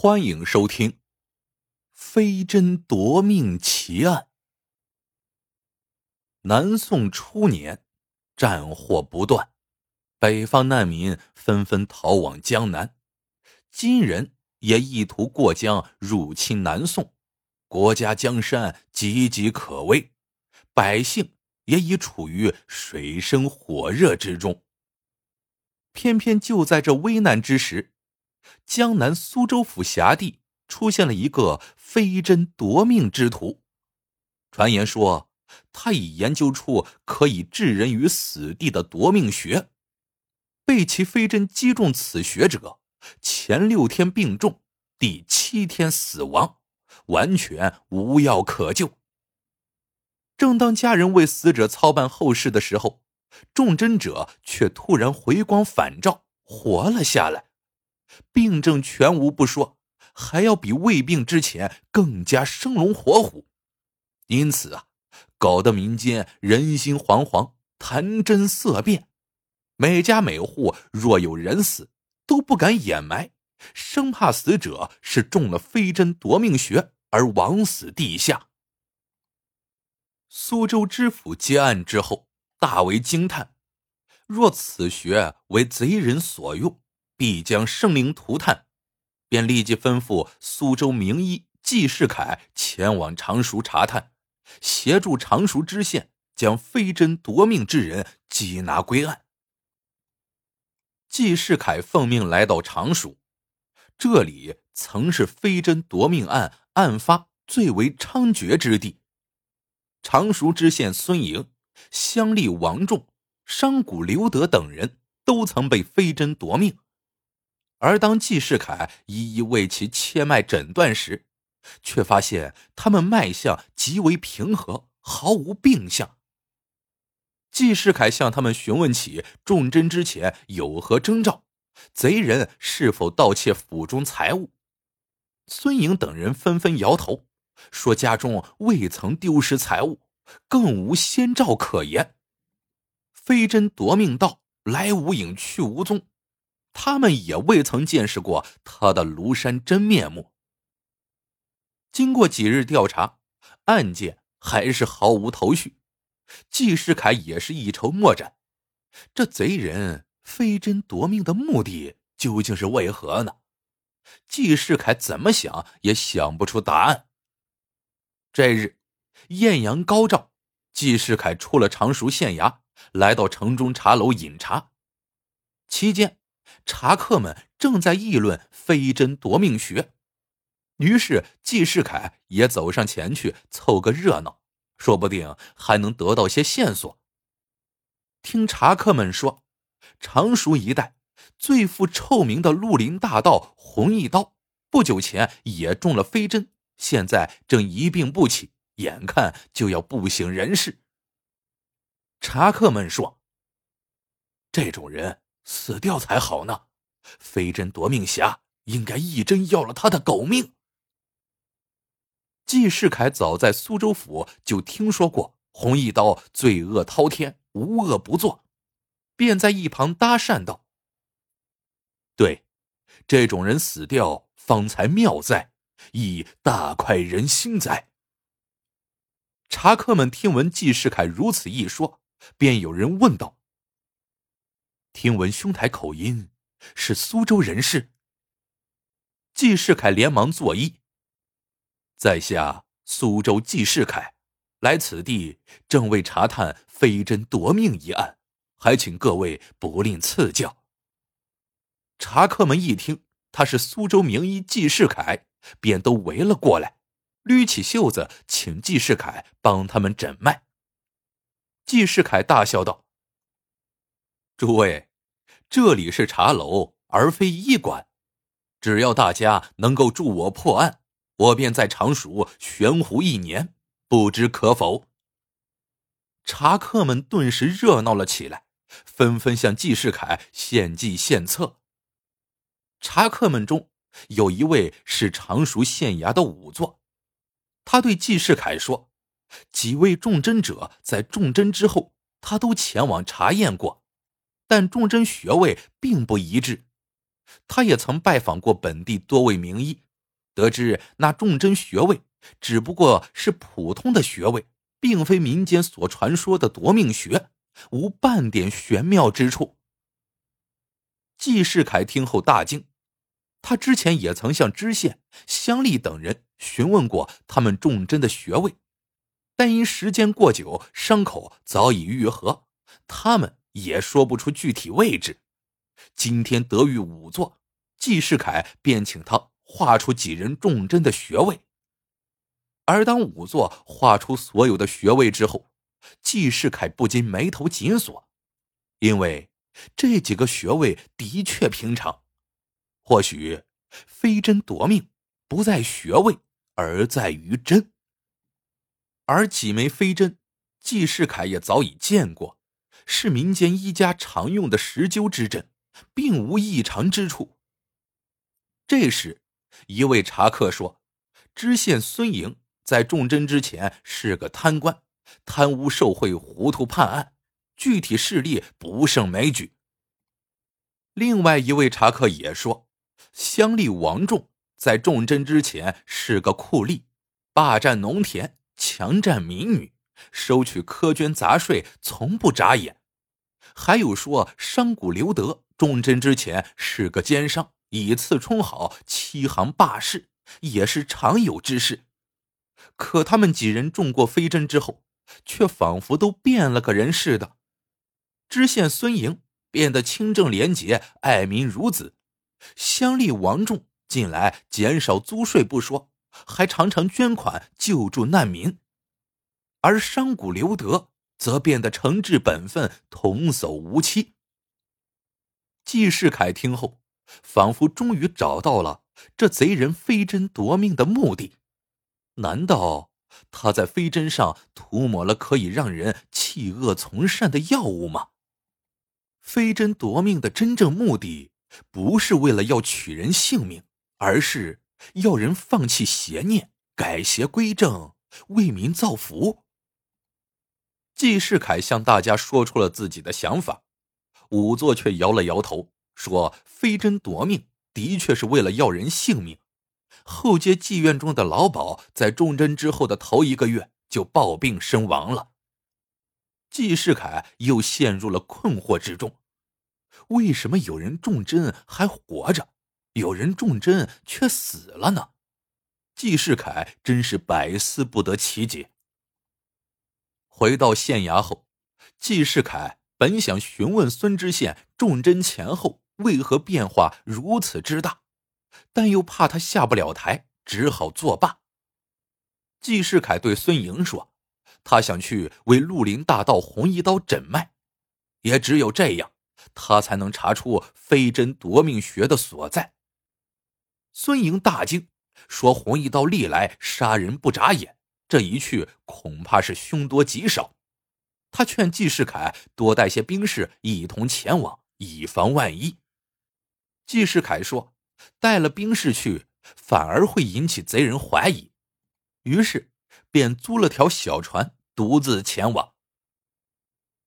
欢迎收听《飞针夺命奇案》。南宋初年，战祸不断，北方难民纷纷逃往江南，金人也意图过江入侵南宋，国家江山岌岌可危，百姓也已处于水深火热之中。偏偏就在这危难之时。江南苏州府辖地出现了一个飞针夺命之徒，传言说他已研究出可以置人于死地的夺命穴，被其飞针击中此穴者，前六天病重，第七天死亡，完全无药可救。正当家人为死者操办后事的时候，中针者却突然回光返照，活了下来。病症全无不说，还要比未病之前更加生龙活虎，因此啊，搞得民间人心惶惶，谈真色变。每家每户若有人死，都不敢掩埋，生怕死者是中了飞针夺命穴而枉死地下。苏州知府接案之后，大为惊叹：若此穴为贼人所用。必将生灵涂炭，便立即吩咐苏州名医纪世凯前往常熟查探，协助常熟知县将飞针夺命之人缉拿归案。纪世凯奉命来到常熟，这里曾是飞针夺命案案发最为猖獗之地。常熟知县孙莹、乡吏王仲、商贾刘德等人都曾被飞针夺命。而当纪世凯一一为其切脉诊断时，却发现他们脉象极为平和，毫无病象。纪世凯向他们询问起中针之前有何征兆，贼人是否盗窃府中财物。孙颖等人纷纷摇头，说家中未曾丢失财物，更无先兆可言。飞针夺命道来无影去无踪。他们也未曾见识过他的庐山真面目。经过几日调查，案件还是毫无头绪。纪世凯也是一筹莫展，这贼人飞针夺命的目的究竟是为何呢？纪世凯怎么想也想不出答案。这日，艳阳高照，纪世凯出了常熟县衙，来到城中茶楼饮茶，期间。茶客们正在议论飞针夺命穴，于是季世凯也走上前去凑个热闹，说不定还能得到些线索。听茶客们说，常熟一带最负臭名的绿林大盗洪一刀，不久前也中了飞针，现在正一病不起，眼看就要不省人事。茶客们说，这种人。死掉才好呢！飞针夺命侠应该一针要了他的狗命。纪世凯早在苏州府就听说过红一刀罪恶滔天，无恶不作，便在一旁搭讪道：“对，这种人死掉方才妙哉，亦大快人心哉。”茶客们听闻纪世凯如此一说，便有人问道。听闻兄台口音是苏州人士，季世凯连忙作揖。在下苏州季世凯，来此地正为查探飞针夺命一案，还请各位不吝赐教。茶客们一听他是苏州名医季世凯，便都围了过来，捋起袖子请季世凯帮他们诊脉。季世凯大笑道：“诸位。”这里是茶楼，而非医馆。只要大家能够助我破案，我便在常熟悬壶一年，不知可否？茶客们顿时热闹了起来，纷纷向纪世凯献计献策。茶客们中有一位是常熟县衙的仵作，他对纪世凯说：“几位中针者在中针之后，他都前往查验过。”但重针穴位并不一致，他也曾拜访过本地多位名医，得知那重针穴位只不过是普通的穴位，并非民间所传说的夺命穴，无半点玄妙之处。季世凯听后大惊，他之前也曾向知县、乡吏等人询问过他们重针的穴位，但因时间过久，伤口早已愈合，他们也说不出具体位置。今天得遇仵作，季世凯便请他画出几人重针的穴位。而当仵作画出所有的穴位之后，季世凯不禁眉头紧锁，因为。这几个穴位的确平常，或许飞针夺命不在穴位，而在于针。而几枚飞针，季世凯也早已见过，是民间医家常用的石灸之针，并无异常之处。这时，一位茶客说：“知县孙莹在中针之前是个贪官，贪污受贿，糊涂判案。”具体事例不胜枚举。另外一位茶客也说，乡里王仲在重针之前是个酷吏，霸占农田，强占民女，收取苛捐杂税，从不眨眼。还有说，商贾刘德重针之前是个奸商，以次充好，欺行霸市，也是常有之事。可他们几人中过飞针之后，却仿佛都变了个人似的。知县孙莹变得清正廉洁、爱民如子；乡里王仲近来减少租税不说，还常常捐款救助难民；而商贾刘德则变得诚挚本分、童叟无欺。季世凯听后，仿佛终于找到了这贼人飞针夺命的目的。难道他在飞针上涂抹了可以让人弃恶从善的药物吗？飞针夺命的真正目的，不是为了要取人性命，而是要人放弃邪念，改邪归正，为民造福。季世凯向大家说出了自己的想法，仵作却摇了摇头，说：“飞针夺命的确是为了要人性命。后街妓院中的老鸨在中针之后的头一个月就暴病身亡了。”季世凯又陷入了困惑之中：为什么有人中针还活着，有人中针却死了呢？季世凯真是百思不得其解。回到县衙后，季世凯本想询问孙知县中针前后为何变化如此之大，但又怕他下不了台，只好作罢。季世凯对孙莹说。他想去为绿林大盗红一刀诊脉，也只有这样，他才能查出飞针夺命穴的所在。孙莹大惊，说：“红一刀历来杀人不眨眼，这一去恐怕是凶多吉少。”他劝季世凯多带些兵士一同前往，以防万一。季世凯说：“带了兵士去，反而会引起贼人怀疑。”于是便租了条小船。独自前往。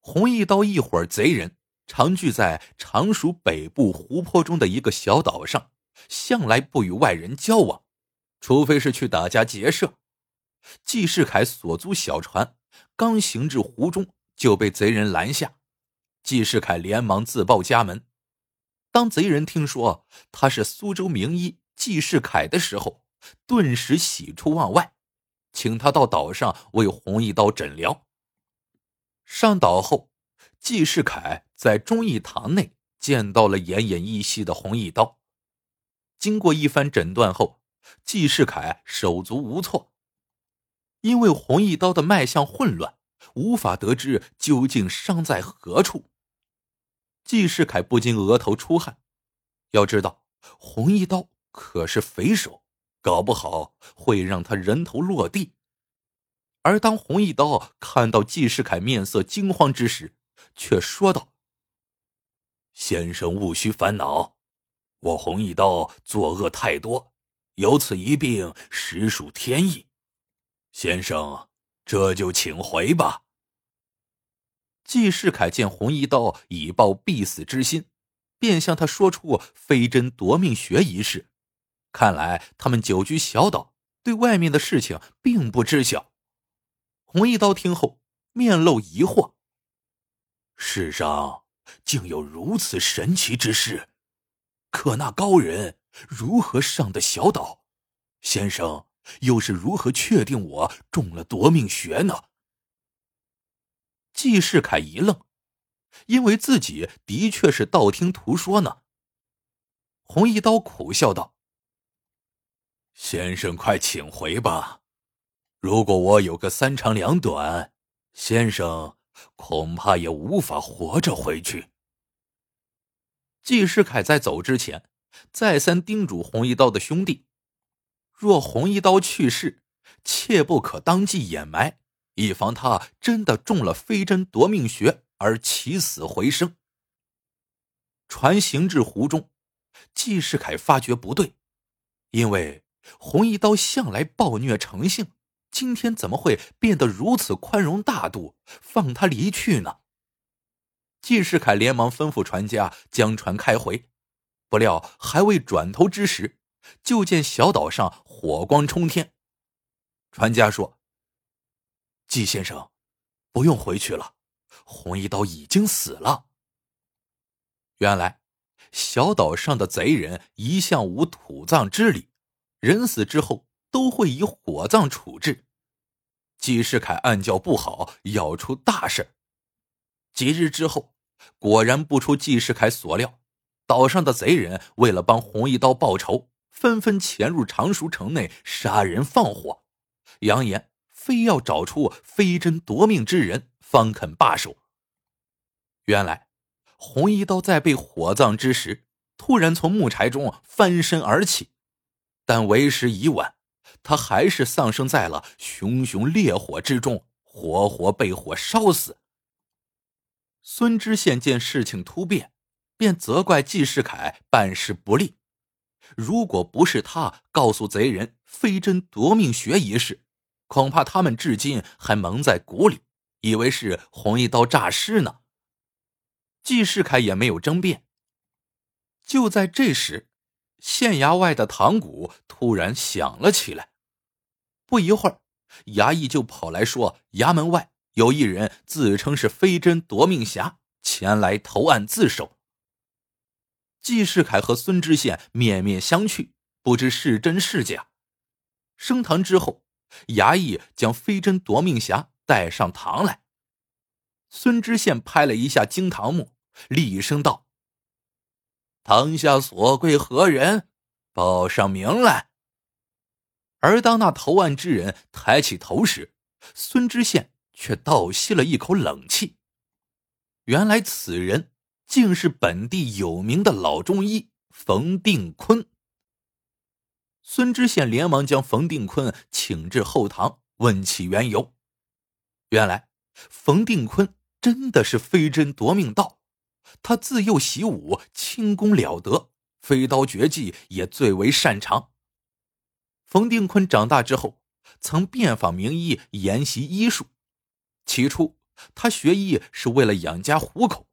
红一刀一伙贼人常聚在常熟北部湖泊中的一个小岛上，向来不与外人交往，除非是去打家劫舍。季世凯所租小船刚行至湖中，就被贼人拦下。季世凯连忙自报家门。当贼人听说他是苏州名医季世凯的时候，顿时喜出望外。请他到岛上为红一刀诊疗。上岛后，季世凯在忠义堂内见到了奄奄一息的红一刀。经过一番诊断后，季世凯手足无措，因为红一刀的脉象混乱，无法得知究竟伤在何处。季世凯不禁额头出汗，要知道红一刀可是匪首。搞不好会让他人头落地。而当红一刀看到季世凯面色惊慌之时，却说道：“先生勿需烦恼，我红一刀作恶太多，有此一病实属天意。先生这就请回吧。”季世凯见红一刀已抱必死之心，便向他说出飞针夺命穴一事。看来他们久居小岛，对外面的事情并不知晓。红一刀听后，面露疑惑：世上竟有如此神奇之事，可那高人如何上的小岛？先生又是如何确定我中了夺命穴呢？季世凯一愣，因为自己的确是道听途说呢。红一刀苦笑道：“先生，快请回吧。如果我有个三长两短，先生恐怕也无法活着回去。”季世凯在走之前，再三叮嘱红一刀的兄弟：“若红一刀去世，切不可当即掩埋。”以防他真的中了飞针夺命穴而起死回生。船行至湖中，季世凯发觉不对，因为红一刀向来暴虐成性，今天怎么会变得如此宽容大度，放他离去呢？季世凯连忙吩咐船家将船开回，不料还未转头之时，就见小岛上火光冲天。船家说。季先生，不用回去了，红一刀已经死了。原来，小岛上的贼人一向无土葬之礼，人死之后都会以火葬处置。季世凯暗叫不好，要出大事。几日之后，果然不出季世凯所料，岛上的贼人为了帮红一刀报仇，纷纷潜入常熟城内杀人放火，扬言。非要找出飞针夺命之人，方肯罢手。原来，红衣刀在被火葬之时，突然从木柴中翻身而起，但为时已晚，他还是丧生在了熊熊烈火之中，活活被火烧死。孙知县见事情突变，便责怪季世凯办事不力。如果不是他告诉贼人飞针夺命穴一事，恐怕他们至今还蒙在鼓里，以为是红一刀诈尸呢。季世凯也没有争辩。就在这时，县衙外的堂鼓突然响了起来。不一会儿，衙役就跑来说，衙门外有一人自称是飞针夺命侠，前来投案自首。季世凯和孙知县面面相觑，不知是真是假。升堂之后。衙役将飞针夺命侠带上堂来。孙知县拍了一下惊堂木，厉声道：“堂下所贵何人？报上名来。”而当那投案之人抬起头时，孙知县却倒吸了一口冷气。原来此人竟是本地有名的老中医冯定坤。孙知县连忙将冯定坤请至后堂，问其缘由。原来，冯定坤真的是飞针夺命道，他自幼习武，轻功了得，飞刀绝技也最为擅长。冯定坤长大之后，曾遍访名医，研习医术。起初，他学医是为了养家糊口，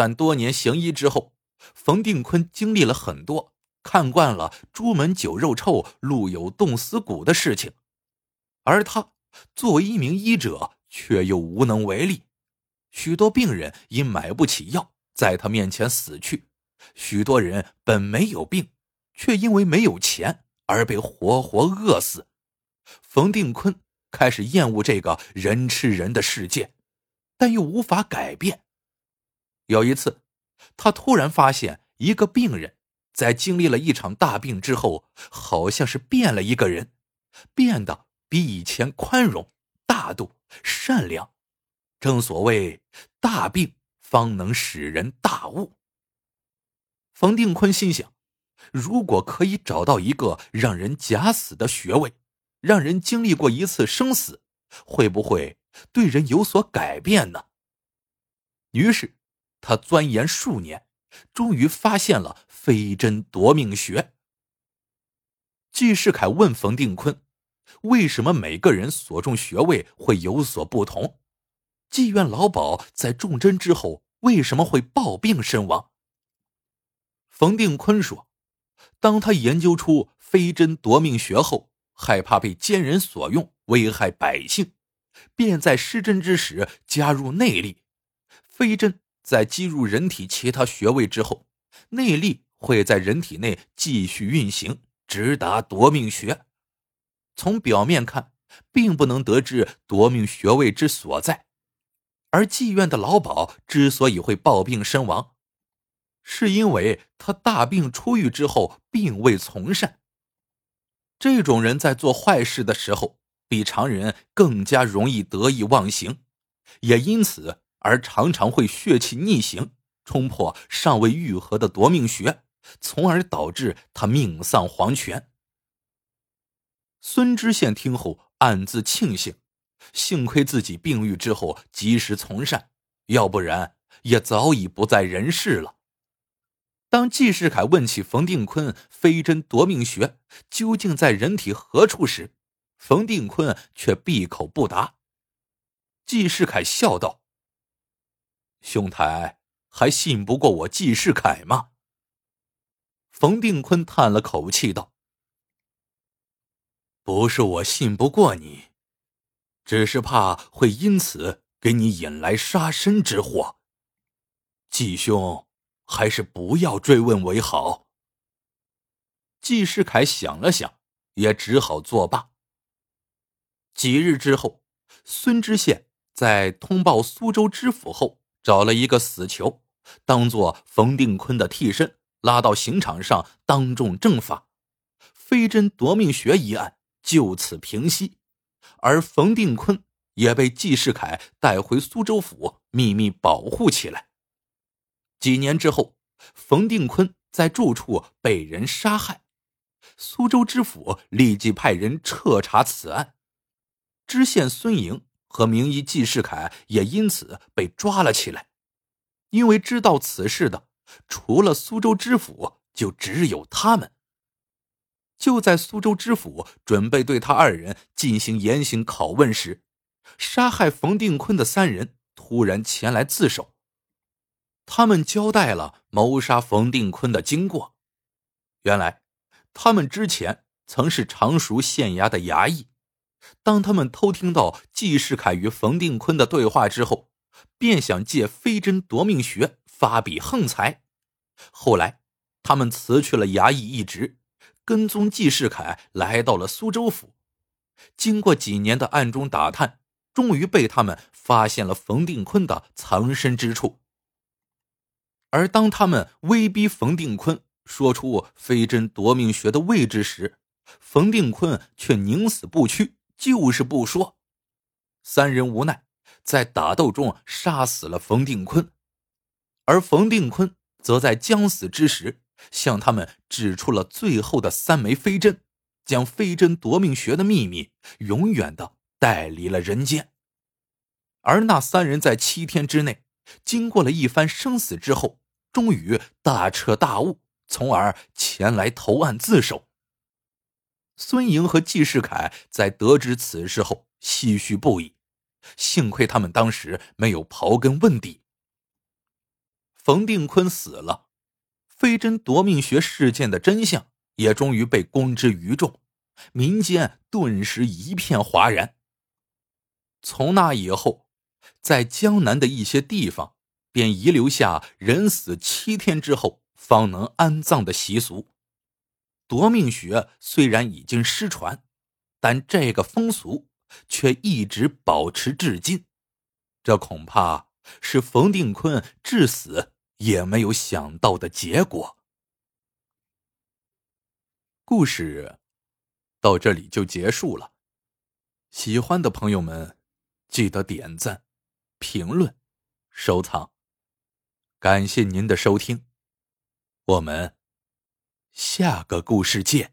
但多年行医之后，冯定坤经历了很多。看惯了朱门酒肉臭、路有冻死骨的事情，而他作为一名医者，却又无能为力。许多病人因买不起药，在他面前死去；许多人本没有病，却因为没有钱而被活活饿死。冯定坤开始厌恶这个人吃人的世界，但又无法改变。有一次，他突然发现一个病人。在经历了一场大病之后，好像是变了一个人，变得比以前宽容、大度、善良。正所谓大病方能使人大悟。冯定坤心想，如果可以找到一个让人假死的穴位，让人经历过一次生死，会不会对人有所改变呢？于是，他钻研数年。终于发现了飞针夺命穴。季世凯问冯定坤：“为什么每个人所中穴位会有所不同？妓院老鸨在中针之后为什么会暴病身亡？”冯定坤说：“当他研究出飞针夺命穴后，害怕被奸人所用，危害百姓，便在施针之时加入内力。飞针在击入人体其他穴位之后，内力会在人体内继续运行，直达夺命穴。从表面看，并不能得知夺命穴位之所在。而妓院的老鸨之所以会暴病身亡，是因为他大病初愈之后并未从善。这种人在做坏事的时候，比常人更加容易得意忘形，也因此而常常会血气逆行，冲破尚未愈合的夺命穴，从而导致他命丧黄泉。孙知县听后暗自庆幸。幸亏自己病愈之后及时从善，要不然也早已不在人世了。当纪世凯问起冯定坤飞针夺命穴究竟在人体何处时，冯定坤却闭口不答。纪世凯笑道：“兄台还信不过我纪世凯吗？”冯定坤叹了口气道：“不是我信不过你。”只是怕会因此给你引来杀身之祸，季兄还是不要追问为好。季世凯想了想，也只好作罢。几日之后，孙知县在通报苏州知府后，找了一个死囚，当做冯定坤的替身，拉到刑场上当众正法，飞针夺命穴一案就此平息。而冯定坤也被纪世凯带回苏州府，秘密保护起来。几年之后，冯定坤在住处被人杀害，苏州知府立即派人彻查此案，知县孙莹和名医纪世凯也因此被抓了起来。因为知道此事的，除了苏州知府，就只有他们。就在苏州知府准备对他二人进行严刑拷问时，杀害冯定坤的三人突然前来自首。他们交代了谋杀冯定坤的经过。原来，他们之前曾是常熟县衙的衙役。当他们偷听到季世凯与冯定坤的对话之后，便想借飞针夺命穴发笔横财。后来，他们辞去了衙役一职。跟踪季世凯来到了苏州府，经过几年的暗中打探，终于被他们发现了冯定坤的藏身之处。而当他们威逼冯定坤说出飞针夺命穴的位置时，冯定坤却宁死不屈，就是不说。三人无奈，在打斗中杀死了冯定坤，而冯定坤则在将死之时。向他们指出了最后的三枚飞针，将飞针夺命穴的秘密永远的带离了人间。而那三人在七天之内，经过了一番生死之后，终于大彻大悟，从而前来投案自首。孙莹和纪世凯在得知此事后，唏嘘不已。幸亏他们当时没有刨根问底。冯定坤死了。飞针夺命穴事件的真相也终于被公之于众，民间顿时一片哗然。从那以后，在江南的一些地方便遗留下人死七天之后方能安葬的习俗。夺命穴虽然已经失传，但这个风俗却一直保持至今。这恐怕是冯定坤至死。也没有想到的结果。故事到这里就结束了。喜欢的朋友们，记得点赞、评论、收藏。感谢您的收听，我们下个故事见。